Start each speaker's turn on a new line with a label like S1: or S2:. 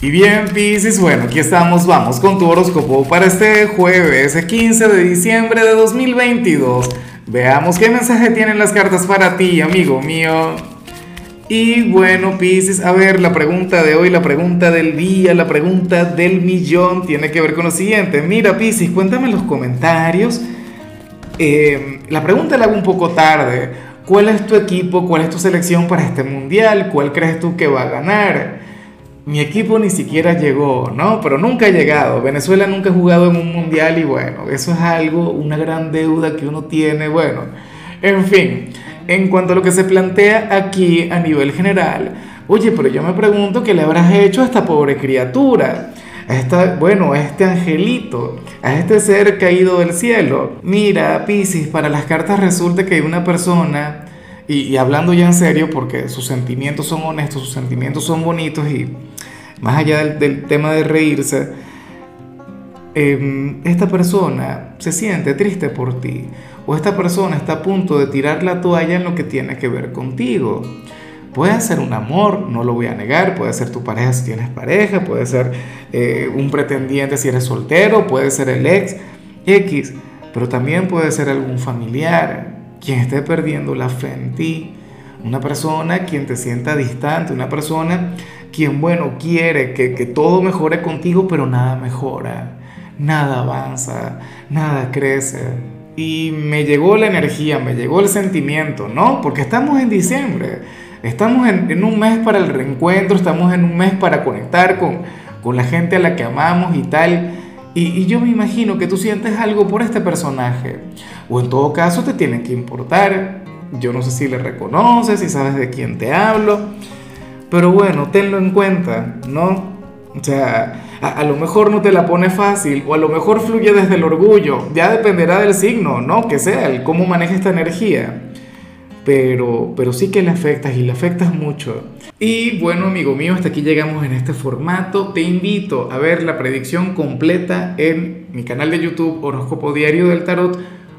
S1: Y bien, Pisces, bueno, aquí estamos, vamos con tu horóscopo para este jueves, 15 de diciembre de 2022. Veamos qué mensaje tienen las cartas para ti, amigo mío. Y bueno, Pisces, a ver, la pregunta de hoy, la pregunta del día, la pregunta del millón tiene que ver con lo siguiente. Mira, Pisces, cuéntame en los comentarios. Eh, la pregunta la hago un poco tarde. ¿Cuál es tu equipo? ¿Cuál es tu selección para este mundial? ¿Cuál crees tú que va a ganar? Mi equipo ni siquiera llegó, ¿no? Pero nunca ha llegado. Venezuela nunca ha jugado en un mundial y bueno, eso es algo, una gran deuda que uno tiene, bueno. En fin, en cuanto a lo que se plantea aquí a nivel general, oye, pero yo me pregunto qué le habrás hecho a esta pobre criatura. A esta, bueno, este angelito, a este ser caído del cielo. Mira, Piscis, para las cartas resulta que hay una persona y, hablando ya en serio, porque sus sentimientos son honestos, sus sentimientos son bonitos y más allá del, tema de reírse, em, esta persona se siente triste por ti o esta persona está a punto de tirar la toalla en lo que tiene que ver contigo. Puede ser un amor, no lo voy a negar, puede ser tu pareja si tienes pareja, puede ser eh, un pretendiente si eres soltero, puede ser el ex X, pero también puede ser algún familiar, quien esté perdiendo la fe en ti, una persona quien te sienta distante, una persona quien, bueno, quiere que, que todo mejore contigo, pero nada mejora, nada avanza, nada crece. Y me llegó la energía, me llegó el sentimiento, ¿no? Porque estamos en diciembre, estamos en, un mes para el reencuentro, estamos en un mes para conectar con, con la gente a la que amamos y tal. Y, yo me imagino que tú sientes algo por este personaje. O en todo caso te tiene que importar. Yo no sé si le reconoces, si sabes de quién te hablo. Pero bueno, tenlo en cuenta, ¿no? O sea, a, lo mejor no te la pone fácil o a lo mejor fluye desde el orgullo. Ya dependerá del signo, ¿no? Que sea, cómo maneja esta energía pero, pero sí que le afectas y le afectas mucho. Y bueno, amigo mío, hasta aquí llegamos en este formato. Te invito a ver la predicción completa en mi canal de YouTube Horóscopo Diario del Tarot